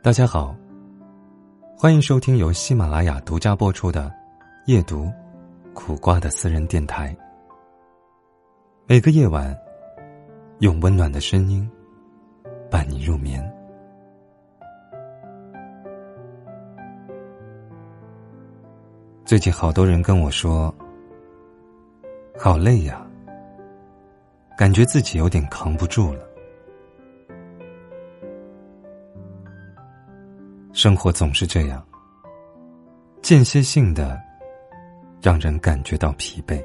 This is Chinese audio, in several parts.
大家好，欢迎收听由喜马拉雅独家播出的《夜读苦瓜的私人电台》。每个夜晚，用温暖的声音伴你入眠。最近好多人跟我说，好累呀，感觉自己有点扛不住了。生活总是这样，间歇性的让人感觉到疲惫。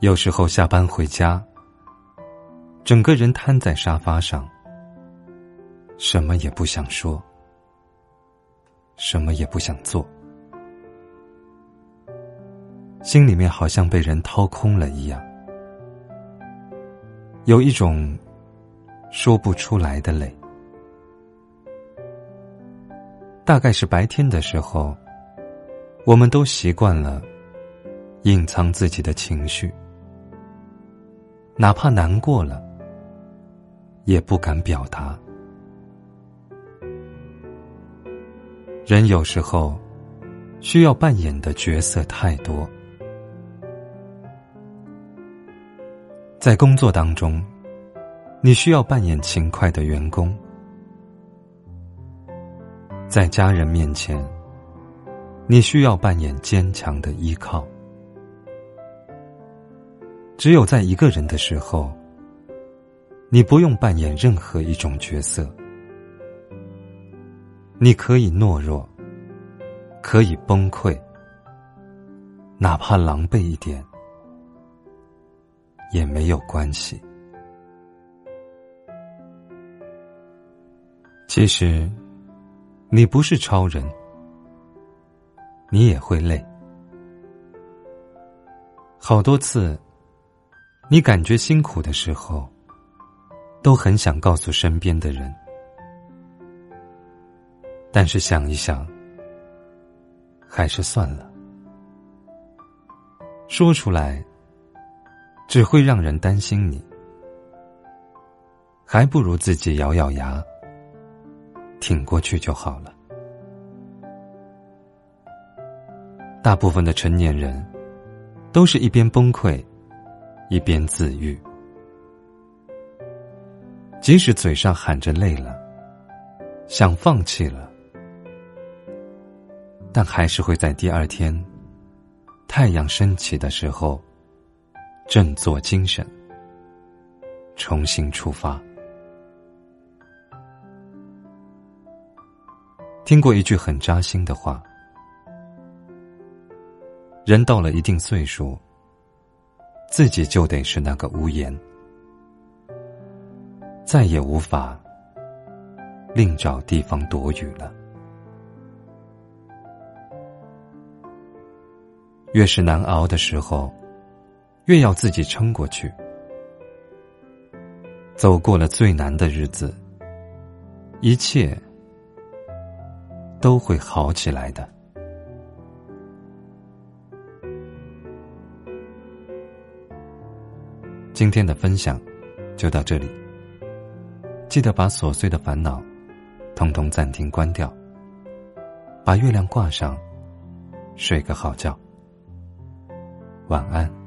有时候下班回家，整个人瘫在沙发上，什么也不想说，什么也不想做，心里面好像被人掏空了一样，有一种说不出来的累。大概是白天的时候，我们都习惯了隐藏自己的情绪，哪怕难过了，也不敢表达。人有时候需要扮演的角色太多，在工作当中，你需要扮演勤快的员工。在家人面前，你需要扮演坚强的依靠；只有在一个人的时候，你不用扮演任何一种角色。你可以懦弱，可以崩溃，哪怕狼狈一点也没有关系。其实。你不是超人，你也会累。好多次，你感觉辛苦的时候，都很想告诉身边的人，但是想一想，还是算了。说出来，只会让人担心你，还不如自己咬咬牙。挺过去就好了。大部分的成年人，都是一边崩溃，一边自愈。即使嘴上喊着累了，想放弃了，但还是会在第二天，太阳升起的时候，振作精神，重新出发。听过一句很扎心的话：人到了一定岁数，自己就得是那个屋檐，再也无法另找地方躲雨了。越是难熬的时候，越要自己撑过去。走过了最难的日子，一切。都会好起来的。今天的分享就到这里，记得把琐碎的烦恼通通暂停关掉，把月亮挂上，睡个好觉，晚安。